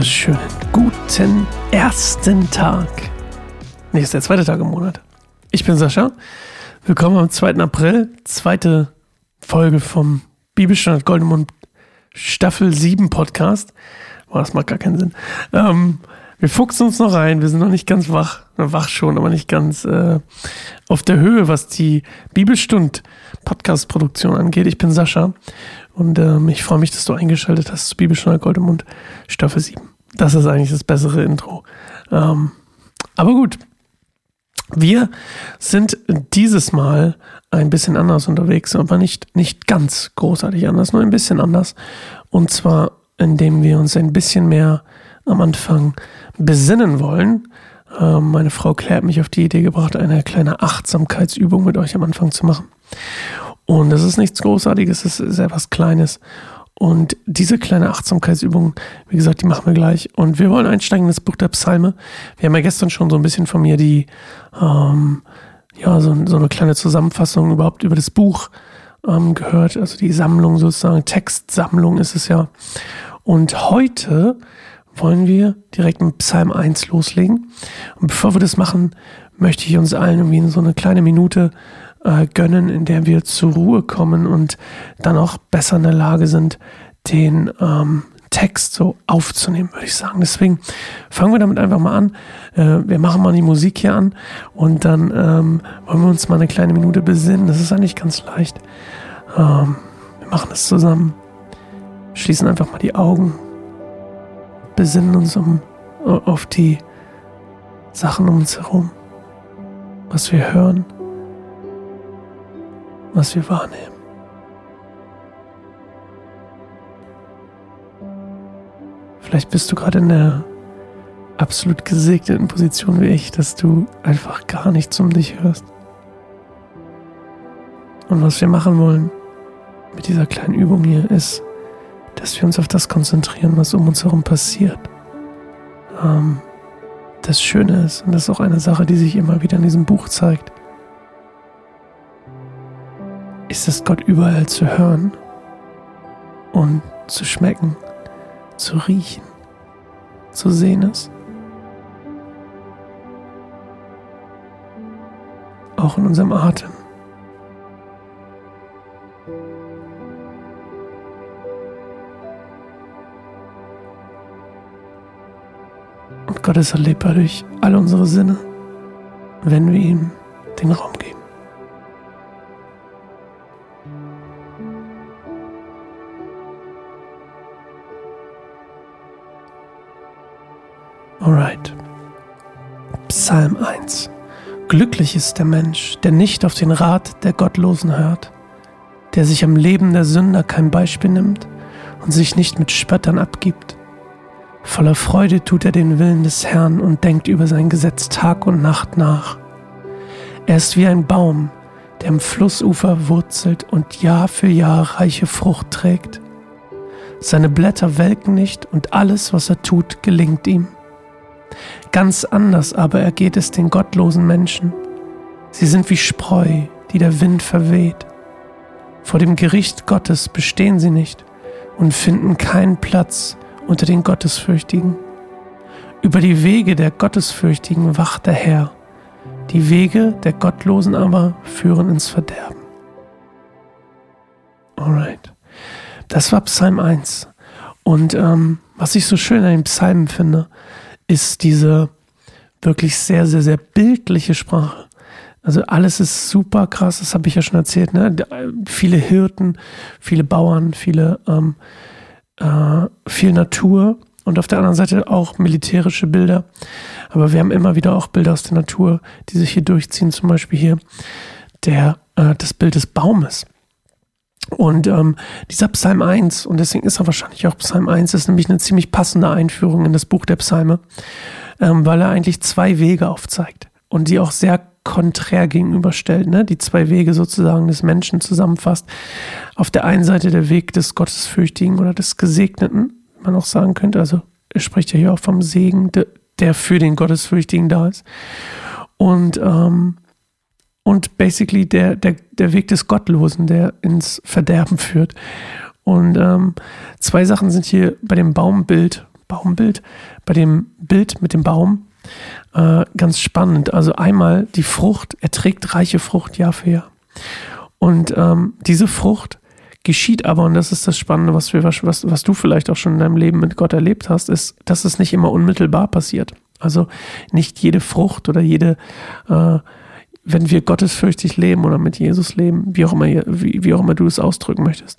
wunderschönen guten ersten Tag. Nee, ist der zweite Tag im Monat. Ich bin Sascha. Willkommen am 2. April. Zweite Folge vom Bibelstandard Goldemund Staffel 7 Podcast. Boah, das macht gar keinen Sinn. Ähm, wir fuchsen uns noch rein. Wir sind noch nicht ganz wach. Wach schon, aber nicht ganz äh, auf der Höhe, was die Bibelstund Podcast-Produktion angeht. Ich bin Sascha und ähm, ich freue mich, dass du eingeschaltet hast zu Bibelstunde Gold im Mund, Staffel 7. Das ist eigentlich das bessere Intro. Ähm, aber gut. Wir sind dieses Mal ein bisschen anders unterwegs, aber nicht, nicht ganz großartig anders, nur ein bisschen anders. Und zwar, indem wir uns ein bisschen mehr am Anfang besinnen wollen. Ähm, meine Frau Claire hat mich auf die Idee gebracht, eine kleine Achtsamkeitsübung mit euch am Anfang zu machen. Und das ist nichts Großartiges, es ist etwas Kleines. Und diese kleine Achtsamkeitsübung, wie gesagt, die machen wir gleich. Und wir wollen einsteigen in das Buch der Psalme. Wir haben ja gestern schon so ein bisschen von mir die, ähm, ja, so, so eine kleine Zusammenfassung überhaupt über das Buch ähm, gehört. Also die Sammlung sozusagen, Textsammlung ist es ja. Und heute wollen wir direkt mit Psalm 1 loslegen. Und bevor wir das machen, möchte ich uns allen irgendwie in so eine kleine Minute äh, gönnen, in der wir zur Ruhe kommen und dann auch besser in der Lage sind, den ähm, Text so aufzunehmen, würde ich sagen. Deswegen fangen wir damit einfach mal an. Äh, wir machen mal die Musik hier an und dann ähm, wollen wir uns mal eine kleine Minute besinnen. Das ist eigentlich ganz leicht. Ähm, wir machen das zusammen, schließen einfach mal die Augen, besinnen uns um, auf die Sachen um uns herum, was wir hören was wir wahrnehmen. Vielleicht bist du gerade in der absolut gesegneten Position wie ich, dass du einfach gar nichts um dich hörst. Und was wir machen wollen mit dieser kleinen Übung hier ist, dass wir uns auf das konzentrieren, was um uns herum passiert. Ähm, das Schöne ist, und das ist auch eine Sache, die sich immer wieder in diesem Buch zeigt, ist es Gott überall zu hören und zu schmecken, zu riechen, zu sehen ist. Auch in unserem Atem. Und Gott ist erlebbar durch alle unsere Sinne, wenn wir ihm den Raum geben. Glücklich ist der Mensch, der nicht auf den Rat der Gottlosen hört, der sich am Leben der Sünder kein Beispiel nimmt und sich nicht mit Spöttern abgibt. Voller Freude tut er den Willen des Herrn und denkt über sein Gesetz Tag und Nacht nach. Er ist wie ein Baum, der im Flussufer wurzelt und Jahr für Jahr reiche Frucht trägt. Seine Blätter welken nicht und alles, was er tut, gelingt ihm. Ganz anders aber ergeht es den gottlosen Menschen. Sie sind wie Spreu, die der Wind verweht. Vor dem Gericht Gottes bestehen sie nicht und finden keinen Platz unter den Gottesfürchtigen. Über die Wege der Gottesfürchtigen wacht der Herr, die Wege der Gottlosen aber führen ins Verderben. Alright. Das war Psalm 1. Und ähm, was ich so schön an den Psalmen finde, ist diese wirklich sehr, sehr, sehr bildliche Sprache. Also alles ist super krass, das habe ich ja schon erzählt. Ne? Viele Hirten, viele Bauern, viele ähm, äh, viel Natur und auf der anderen Seite auch militärische Bilder. Aber wir haben immer wieder auch Bilder aus der Natur, die sich hier durchziehen. Zum Beispiel hier der, äh, das Bild des Baumes. Und ähm, dieser Psalm 1, und deswegen ist er wahrscheinlich auch Psalm 1, ist nämlich eine ziemlich passende Einführung in das Buch der Psalme, ähm, weil er eigentlich zwei Wege aufzeigt und die auch sehr konträr gegenüberstellt, ne? die zwei Wege sozusagen des Menschen zusammenfasst. Auf der einen Seite der Weg des Gottesfürchtigen oder des Gesegneten, man auch sagen könnte, also er spricht ja hier auch vom Segen, der für den Gottesfürchtigen da ist. Und ähm, und basically der, der, der Weg des Gottlosen, der ins Verderben führt. Und ähm, zwei Sachen sind hier bei dem Baumbild Baumbild, bei dem Bild mit dem Baum äh, ganz spannend. Also einmal die Frucht, er trägt reiche Frucht Jahr für Jahr. Und ähm, diese Frucht geschieht aber, und das ist das Spannende, was, wir, was, was du vielleicht auch schon in deinem Leben mit Gott erlebt hast, ist, dass es nicht immer unmittelbar passiert. Also nicht jede Frucht oder jede, äh, wenn wir gottesfürchtig leben oder mit Jesus leben, wie auch immer, wie, wie auch immer du es ausdrücken möchtest,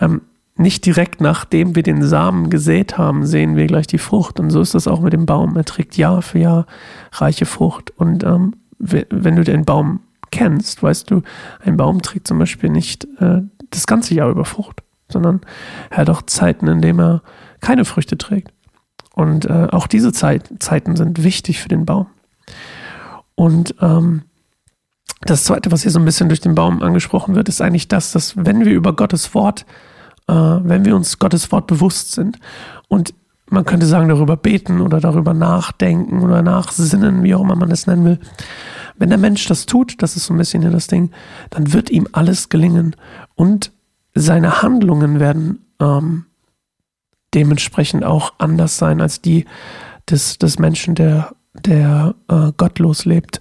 ähm, nicht direkt nachdem wir den Samen gesät haben, sehen wir gleich die Frucht. Und so ist das auch mit dem Baum. Er trägt Jahr für Jahr reiche Frucht. Und ähm, wenn du den Baum kennst, weißt du, ein Baum trägt zum Beispiel nicht äh, das ganze Jahr über Frucht, sondern er hat auch Zeiten, in denen er keine Früchte trägt. Und äh, auch diese Zeit, Zeiten sind wichtig für den Baum. Und ähm, das Zweite, was hier so ein bisschen durch den Baum angesprochen wird, ist eigentlich das, dass wenn wir über Gottes Wort äh, wenn wir uns Gottes Wort bewusst sind und man könnte sagen, darüber beten oder darüber nachdenken oder nachsinnen, wie auch immer man das nennen will. Wenn der Mensch das tut, das ist so ein bisschen hier das Ding, dann wird ihm alles gelingen und seine Handlungen werden ähm, dementsprechend auch anders sein als die des, des Menschen, der, der äh, gottlos lebt.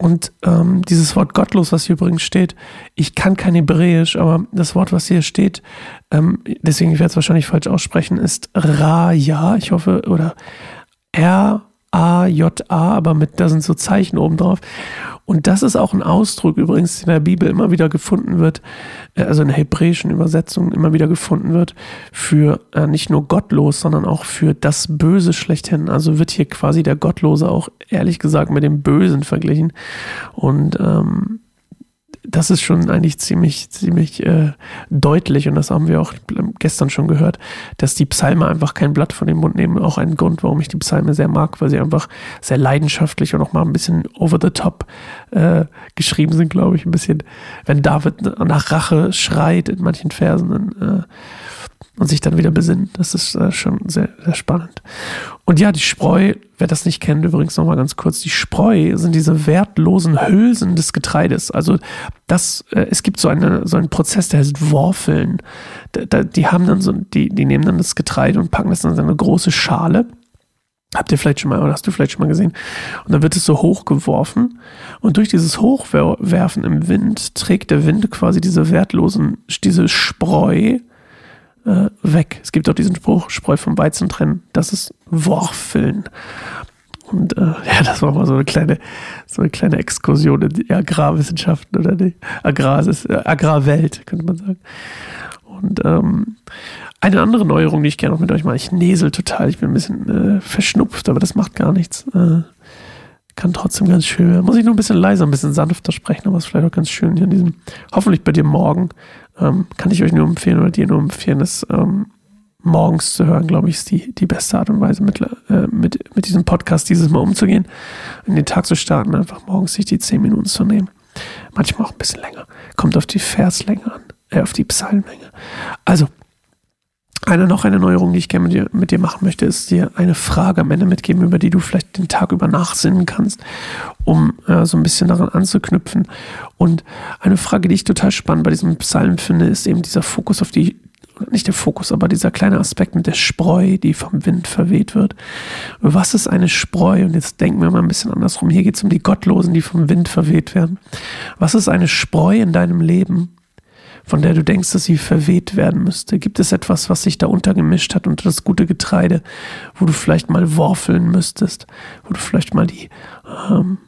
Und ähm, dieses Wort gottlos, was hier übrigens steht, ich kann kein Hebräisch, aber das Wort, was hier steht, ähm, deswegen ich es wahrscheinlich falsch aussprechen, ist Raja, ich hoffe, oder R A-J-A, aber mit, da sind so Zeichen oben drauf. Und das ist auch ein Ausdruck übrigens, der in der Bibel immer wieder gefunden wird, äh, also in der hebräischen Übersetzung immer wieder gefunden wird, für äh, nicht nur gottlos, sondern auch für das Böse schlechthin. Also wird hier quasi der Gottlose auch ehrlich gesagt mit dem Bösen verglichen. Und ähm, das ist schon eigentlich ziemlich, ziemlich äh, deutlich und das haben wir auch gestern schon gehört, dass die Psalme einfach kein Blatt von dem Mund nehmen. Auch ein Grund, warum ich die Psalme sehr mag, weil sie einfach sehr leidenschaftlich und auch mal ein bisschen over the top äh, geschrieben sind, glaube ich. Ein bisschen, wenn David nach Rache schreit in manchen Versen, dann äh, und sich dann wieder besinnen. Das ist äh, schon sehr, sehr spannend. Und ja, die Spreu, wer das nicht kennt, übrigens nochmal ganz kurz, die Spreu sind diese wertlosen Hülsen des Getreides. Also das, äh, es gibt so, eine, so einen Prozess, der heißt Worfeln. Da, da, die haben dann so, die, die nehmen dann das Getreide und packen das in so eine große Schale. Habt ihr vielleicht schon mal, oder hast du vielleicht schon mal gesehen? Und dann wird es so hochgeworfen. Und durch dieses Hochwerfen im Wind trägt der Wind quasi diese wertlosen, diese Spreu äh, weg. Es gibt auch diesen Spruch, Spreu vom Weizen trennen. Das ist Worfeln. Und äh, ja, das war mal so eine kleine, so eine kleine Exkursion in die Agrarwissenschaften oder die Agrar, äh, Agrarwelt, könnte man sagen. Und ähm, eine andere Neuerung, die ich gerne noch mit euch mache, ich nesel total, ich bin ein bisschen äh, verschnupft, aber das macht gar nichts. Äh, kann trotzdem ganz schön werden. Muss ich nur ein bisschen leiser, ein bisschen sanfter sprechen, aber es ist vielleicht auch ganz schön hier in diesem, hoffentlich bei dir morgen, ähm, kann ich euch nur empfehlen oder dir nur empfehlen, das ähm, morgens zu hören, glaube ich, ist die, die beste Art und Weise, mit, äh, mit, mit diesem Podcast dieses Mal umzugehen. In den Tag zu starten, einfach morgens sich die 10 Minuten zu nehmen. Manchmal auch ein bisschen länger. Kommt auf die Verslänge an, äh, auf die Psalmlänge. Also, eine noch eine Neuerung, die ich gerne mit dir, mit dir machen möchte, ist dir eine Frage am Ende mitgeben, über die du vielleicht den Tag über nachsinnen kannst, um äh, so ein bisschen daran anzuknüpfen. Und eine Frage, die ich total spannend bei diesem Psalm finde, ist eben dieser Fokus auf die, nicht der Fokus, aber dieser kleine Aspekt mit der Spreu, die vom Wind verweht wird. Was ist eine Spreu? Und jetzt denken wir mal ein bisschen andersrum. Hier geht es um die Gottlosen, die vom Wind verweht werden. Was ist eine Spreu in deinem Leben? Von der du denkst, dass sie verweht werden müsste? Gibt es etwas, was sich da untergemischt hat unter das gute Getreide, wo du vielleicht mal worfeln müsstest, wo du vielleicht mal die, ähm,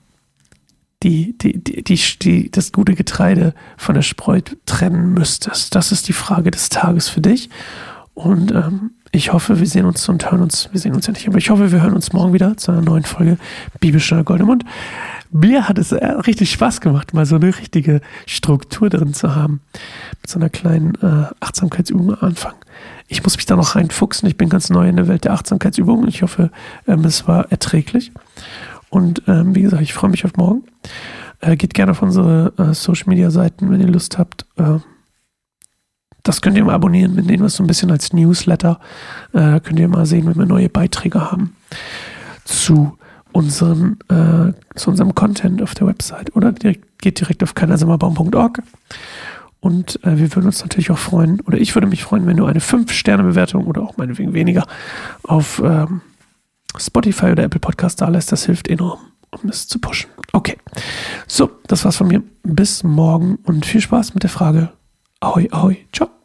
die, die, die, die, die, das gute Getreide von der Spreu trennen müsstest? Das ist die Frage des Tages für dich. Und ähm, ich hoffe, wir sehen uns und hören uns, wir sehen uns ja nicht, aber ich hoffe, wir hören uns morgen wieder zu einer neuen Folge Bibelstunde Goldemund mir hat es richtig Spaß gemacht, mal so eine richtige Struktur drin zu haben. Mit so einer kleinen äh, Achtsamkeitsübung am Anfang. Ich muss mich da noch reinfuchsen. Ich bin ganz neu in der Welt der Achtsamkeitsübungen. Ich hoffe, ähm, es war erträglich. Und ähm, wie gesagt, ich freue mich auf morgen. Äh, geht gerne auf unsere äh, Social Media Seiten, wenn ihr Lust habt. Äh, das könnt ihr mal abonnieren. Wir nehmen das so ein bisschen als Newsletter. Äh, könnt ihr mal sehen, wenn wir neue Beiträge haben zu unseren, äh, zu unserem Content auf der Website oder direkt, geht direkt auf kainersimmerbaum.org Und äh, wir würden uns natürlich auch freuen, oder ich würde mich freuen, wenn du eine 5-Sterne-Bewertung oder auch meinetwegen weniger auf ähm, Spotify oder Apple Podcast da lässt. Das hilft enorm, um es zu pushen. Okay. So, das war's von mir. Bis morgen und viel Spaß mit der Frage. Ahoi, ahoi. Ciao.